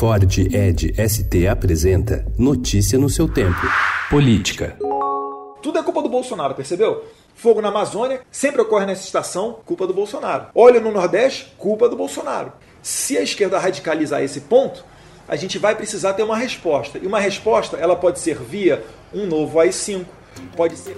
Ford Ed ST apresenta Notícia no seu tempo. Política. Tudo é culpa do Bolsonaro, percebeu? Fogo na Amazônia sempre ocorre nessa estação, culpa do Bolsonaro. Óleo no Nordeste, culpa do Bolsonaro. Se a esquerda radicalizar esse ponto, a gente vai precisar ter uma resposta. E uma resposta, ela pode ser via um novo AI-5, pode ser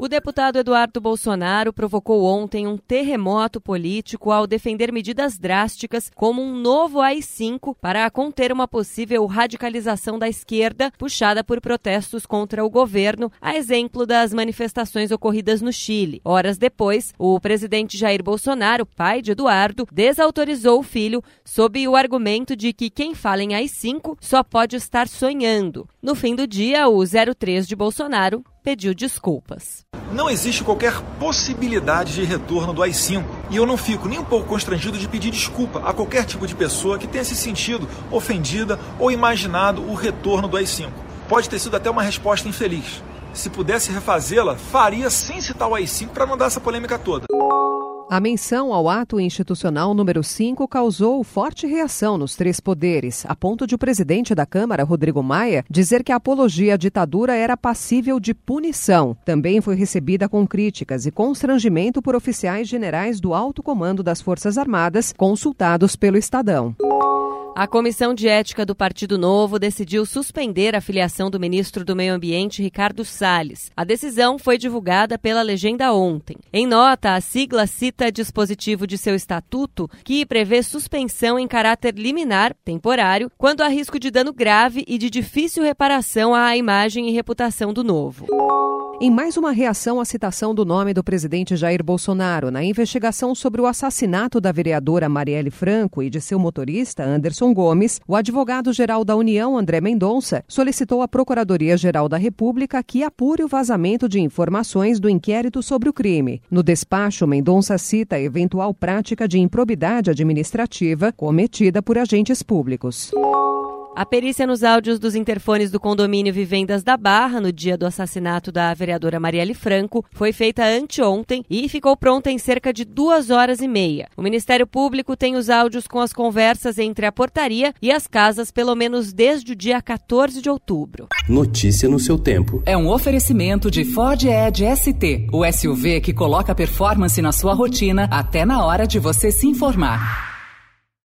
o deputado Eduardo Bolsonaro provocou ontem um terremoto político ao defender medidas drásticas como um novo AI-5 para conter uma possível radicalização da esquerda puxada por protestos contra o governo, a exemplo das manifestações ocorridas no Chile. Horas depois, o presidente Jair Bolsonaro, pai de Eduardo, desautorizou o filho sob o argumento de que quem fala em AI-5 só pode estar sonhando. No fim do dia, o 03 de Bolsonaro pediu desculpas. Não existe qualquer possibilidade de retorno do AI-5 e eu não fico nem um pouco constrangido de pedir desculpa a qualquer tipo de pessoa que tenha se sentido ofendida ou imaginado o retorno do AI-5. Pode ter sido até uma resposta infeliz. Se pudesse refazê-la, faria sem citar o AI-5 para não dar essa polêmica toda. A menção ao ato institucional número 5 causou forte reação nos três poderes, a ponto de o presidente da Câmara, Rodrigo Maia, dizer que a apologia à ditadura era passível de punição. Também foi recebida com críticas e constrangimento por oficiais generais do alto comando das Forças Armadas, consultados pelo Estadão. A Comissão de Ética do Partido Novo decidiu suspender a filiação do ministro do Meio Ambiente, Ricardo Salles. A decisão foi divulgada pela legenda ontem. Em nota, a sigla cita dispositivo de seu estatuto que prevê suspensão em caráter liminar, temporário, quando há risco de dano grave e de difícil reparação à imagem e reputação do novo. Em mais uma reação à citação do nome do presidente Jair Bolsonaro na investigação sobre o assassinato da vereadora Marielle Franco e de seu motorista Anderson Gomes, o advogado-geral da União, André Mendonça, solicitou à Procuradoria-Geral da República que apure o vazamento de informações do inquérito sobre o crime. No despacho, Mendonça cita a eventual prática de improbidade administrativa cometida por agentes públicos. A perícia nos áudios dos interfones do condomínio Vivendas da Barra, no dia do assassinato da vereadora Marielle Franco, foi feita anteontem e ficou pronta em cerca de duas horas e meia. O Ministério Público tem os áudios com as conversas entre a portaria e as casas, pelo menos desde o dia 14 de outubro. Notícia no seu tempo. É um oferecimento de Ford Edge ST, o SUV que coloca performance na sua rotina até na hora de você se informar.